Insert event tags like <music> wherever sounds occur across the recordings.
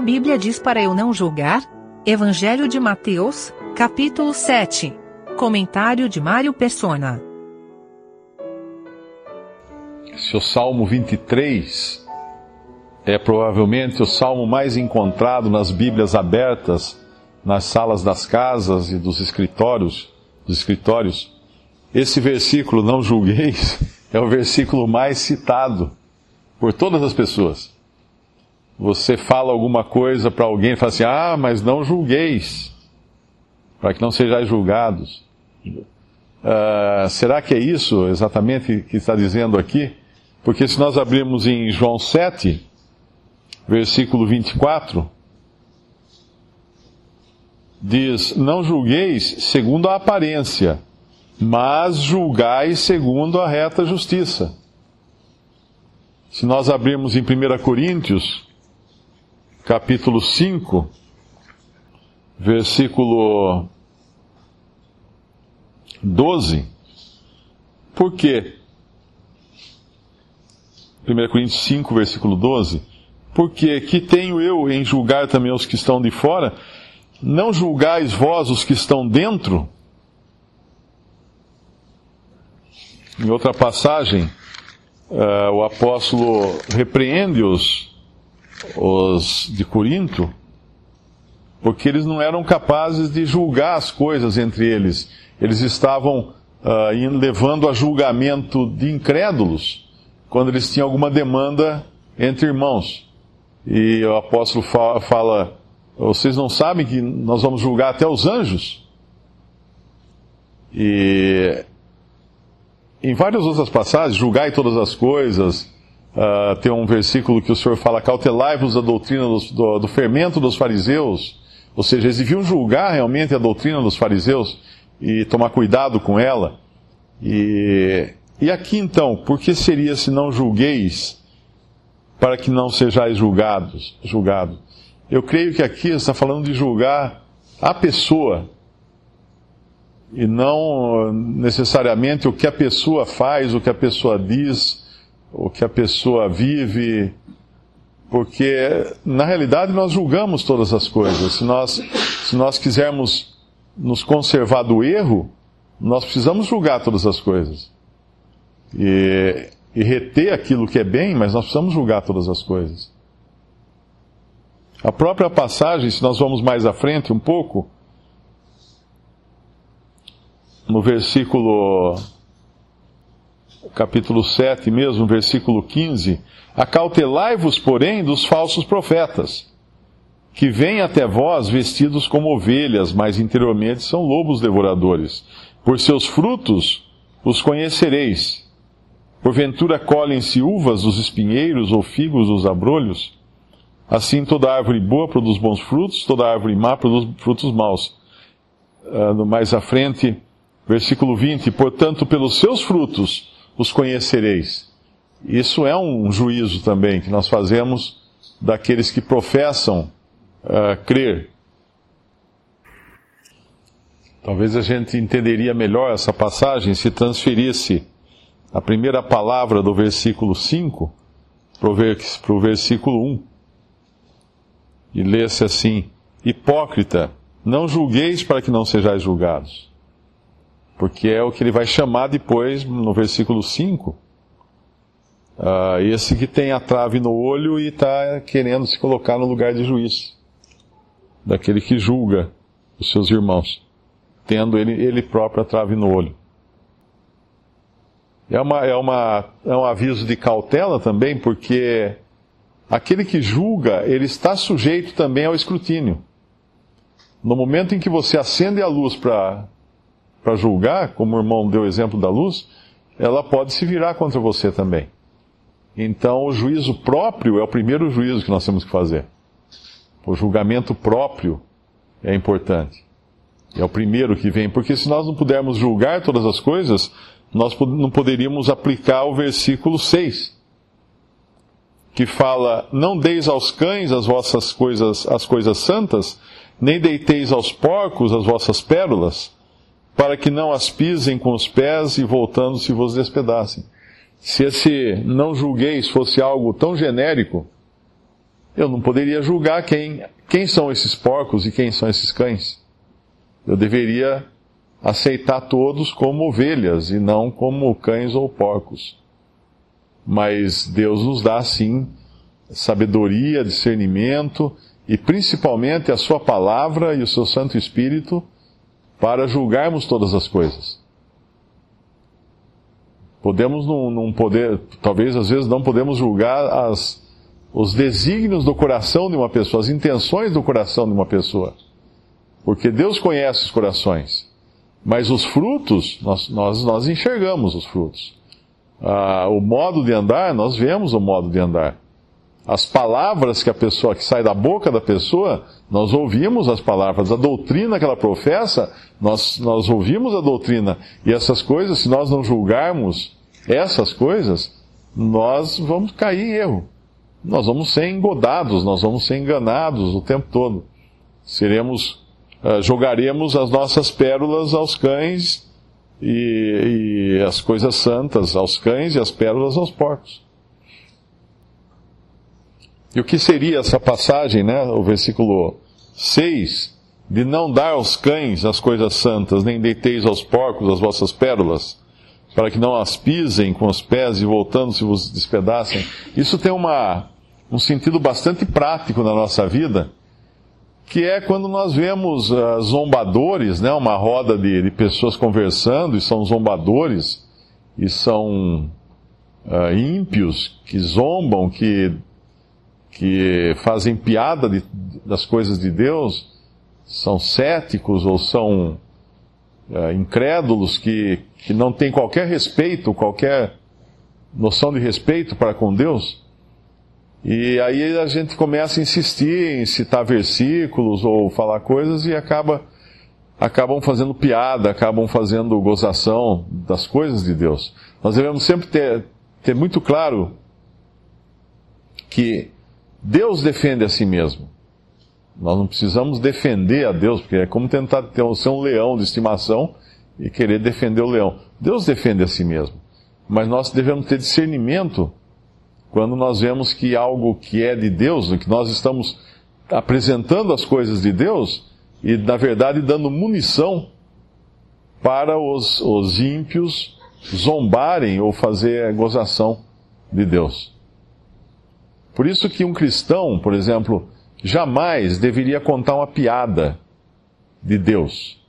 A Bíblia diz para eu não julgar? Evangelho de Mateus, capítulo 7. Comentário de Mário Persona. Se o Salmo 23 é provavelmente o salmo mais encontrado nas Bíblias abertas, nas salas das casas e dos escritórios, dos escritórios, esse versículo, não julgueis, <laughs> é o versículo mais citado por todas as pessoas. Você fala alguma coisa para alguém e fala assim: ah, mas não julgueis, para que não sejais julgados. Uh, será que é isso exatamente que está dizendo aqui? Porque se nós abrirmos em João 7, versículo 24, diz: Não julgueis segundo a aparência, mas julgai segundo a reta justiça. Se nós abrirmos em 1 Coríntios, capítulo 5, versículo 12, por quê? 1 Coríntios 5, versículo 12, porque que tenho eu em julgar também os que estão de fora? Não julgais vós os que estão dentro? Em outra passagem, uh, o apóstolo repreende os, de Corinto, porque eles não eram capazes de julgar as coisas entre eles. Eles estavam uh, levando a julgamento de incrédulos quando eles tinham alguma demanda entre irmãos. E o apóstolo fala, fala vocês não sabem que nós vamos julgar até os anjos? E em várias outras passagens, julgai todas as coisas. Uh, tem um versículo que o Senhor fala: cautelai-vos da doutrina dos, do, do, fermento dos fariseus. Ou seja, eles deviam julgar realmente a doutrina dos fariseus e tomar cuidado com ela. E, e aqui então, por que seria se não julgueis para que não sejais julgados? Julgado. Eu creio que aqui está falando de julgar a pessoa e não necessariamente o que a pessoa faz, o que a pessoa diz, o que a pessoa vive, porque na realidade nós julgamos todas as coisas. Se nós, se nós quisermos nos conservar do erro, nós precisamos julgar todas as coisas. E, e reter aquilo que é bem, mas nós precisamos julgar todas as coisas. A própria passagem, se nós vamos mais à frente um pouco, no versículo, capítulo 7 mesmo, versículo 15: Acautelai-vos, porém, dos falsos profetas, que vêm até vós vestidos como ovelhas, mas interiormente são lobos devoradores. Por seus frutos os conhecereis. Porventura colhem-se uvas dos espinheiros ou figos dos abrolhos? Assim toda árvore boa produz bons frutos, toda árvore má produz frutos maus. Uh, mais à frente, Versículo 20: Portanto, pelos seus frutos os conhecereis. Isso é um juízo também que nós fazemos daqueles que professam uh, crer. Talvez a gente entenderia melhor essa passagem se transferisse a primeira palavra do versículo 5 para o versículo 1 e lesse assim: Hipócrita, não julgueis para que não sejais julgados porque é o que ele vai chamar depois, no versículo 5. Uh, ah, esse que tem a trave no olho e está querendo se colocar no lugar de juiz, daquele que julga os seus irmãos, tendo ele, ele próprio a trave no olho. É, uma, é, uma, é um aviso de cautela também, porque aquele que julga, ele está sujeito também ao escrutínio. No momento em que você acende a luz para para julgar, como o irmão deu o exemplo da luz, ela pode se virar contra você também. Então, o juízo próprio é o primeiro juízo que nós temos que fazer. O julgamento próprio é importante. É o primeiro que vem, porque se nós não pudermos julgar todas as coisas, nós não poderíamos aplicar o versículo 6, que fala: Não deis aos cães as vossas coisas, as coisas santas, nem deiteis aos porcos as vossas pérolas, para que não as pisem com os pés e voltando-se vos despedacem. Se esse não julgueis fosse algo tão genérico, eu não poderia julgar quem, quem são esses porcos e quem são esses cães. Eu deveria aceitar todos como ovelhas e não como cães ou porcos. Mas Deus nos dá, sim, sabedoria, discernimento e principalmente a Sua palavra e o seu Santo Espírito para julgarmos todas as coisas. Podemos não, não poder, talvez às vezes não podemos julgar as, os desígnios do coração de uma pessoa, as intenções do coração de uma pessoa. Porque Deus conhece os corações. Mas os frutos, nós, nós, nós enxergamos os frutos. Ah, o modo de andar, nós vemos o modo de andar. As palavras que a pessoa, que sai da boca da pessoa, nós ouvimos as palavras. A doutrina que ela professa, nós, nós ouvimos a doutrina. E essas coisas, se nós não julgarmos essas coisas, nós vamos cair em erro. Nós vamos ser engodados, nós vamos ser enganados o tempo todo. Seremos uh, jogaremos as nossas pérolas aos cães e, e as coisas santas aos cães e as pérolas aos porcos. E o que seria essa passagem, né, o versículo 6, de não dar aos cães as coisas santas, nem deiteis aos porcos as vossas pérolas, para que não as pisem com os pés e voltando-se vos despedacem. Isso tem uma, um sentido bastante prático na nossa vida, que é quando nós vemos uh, zombadores, né, uma roda de, de, pessoas conversando, e são zombadores, e são uh, ímpios, que zombam, que, que fazem piada de, das coisas de Deus, são céticos ou são uh, incrédulos, que, que não têm qualquer respeito, qualquer noção de respeito para com Deus. E aí a gente começa a insistir em citar versículos ou falar coisas e acaba acabam fazendo piada, acabam fazendo gozação das coisas de Deus. Nós devemos sempre ter, ter muito claro que Deus defende a si mesmo. Nós não precisamos defender a Deus, porque é como tentar ter, ser um leão de estimação e querer defender o leão. Deus defende a si mesmo. Mas nós devemos ter discernimento quando nós vemos que algo que é de Deus, que nós estamos apresentando as coisas de Deus e, na verdade, dando munição para os, os ímpios zombarem ou fazer gozação de Deus. Por isso que um cristão, por exemplo, jamais deveria contar uma piada de Deus.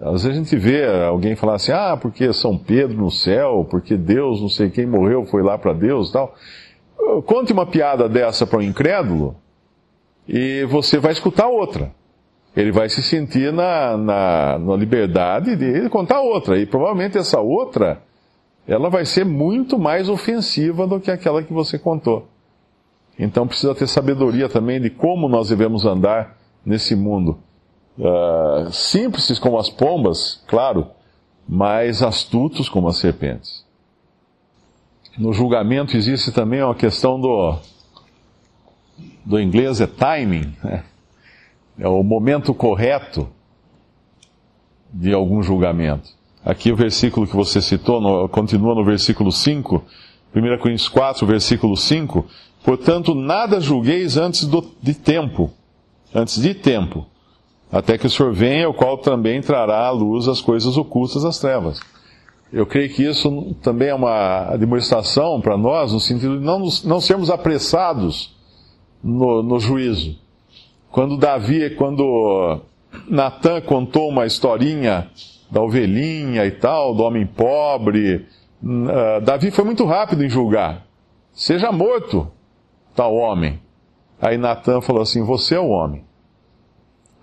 Às vezes a gente vê alguém falar assim, ah, porque São Pedro no céu, porque Deus, não sei quem morreu, foi lá para Deus tal. Conte uma piada dessa para um incrédulo e você vai escutar outra. Ele vai se sentir na, na, na liberdade de contar outra. E provavelmente essa outra, ela vai ser muito mais ofensiva do que aquela que você contou. Então precisa ter sabedoria também de como nós devemos andar nesse mundo uh, simples como as pombas, claro, mas astutos como as serpentes. No julgamento existe também uma questão do, do inglês é timing, né? é o momento correto de algum julgamento. Aqui o versículo que você citou, no, continua no versículo 5, 1 Coríntios 4, versículo 5, portanto nada julgueis antes do, de tempo, antes de tempo, até que o Senhor venha, o qual também trará à luz as coisas ocultas das trevas. Eu creio que isso também é uma demonstração para nós, no sentido de não, não sermos apressados no, no juízo. Quando Davi, quando Natan contou uma historinha da ovelhinha e tal, do homem pobre, uh, Davi foi muito rápido em julgar. Seja morto tal homem. Aí Natan falou assim: Você é o homem.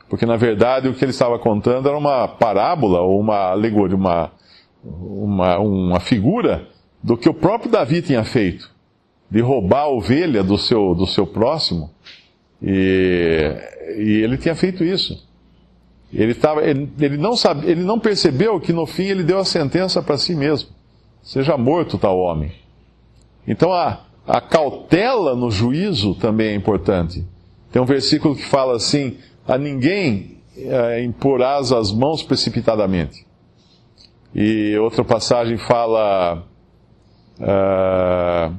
Porque na verdade o que ele estava contando era uma parábola ou uma alegoria, uma, uma, uma figura do que o próprio Davi tinha feito, de roubar a ovelha do seu, do seu próximo. E, e ele tinha feito isso. Ele, tava, ele, ele, não sabe, ele não percebeu que no fim ele deu a sentença para si mesmo. Seja morto tal homem. Então a, a cautela no juízo também é importante. Tem um versículo que fala assim: a ninguém é, imporás as mãos precipitadamente. E outra passagem fala. Uh,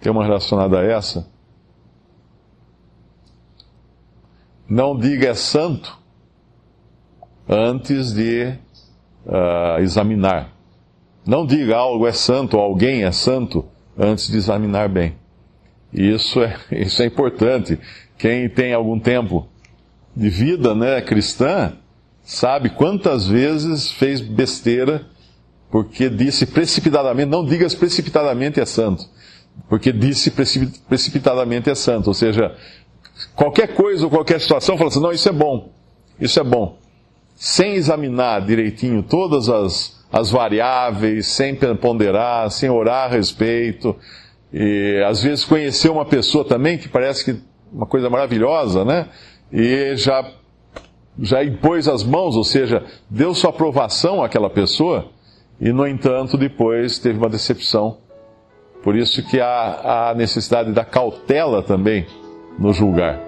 tem uma relacionada a essa. não diga é santo antes de uh, examinar. Não diga algo é santo alguém é santo antes de examinar bem. Isso é, <laughs> isso é importante. Quem tem algum tempo de vida né, cristã sabe quantas vezes fez besteira porque disse precipitadamente, não digas precipitadamente é santo, porque disse precipitadamente é santo. Ou seja, qualquer coisa ou qualquer situação, fala assim, não, isso é bom, isso é bom. Sem examinar direitinho todas as, as variáveis, sem ponderar, sem orar a respeito, e às vezes conhecer uma pessoa também que parece que uma coisa maravilhosa, né? E já, já impôs as mãos, ou seja, deu sua aprovação àquela pessoa, e no entanto depois teve uma decepção. Por isso que há a necessidade da cautela também no julgar.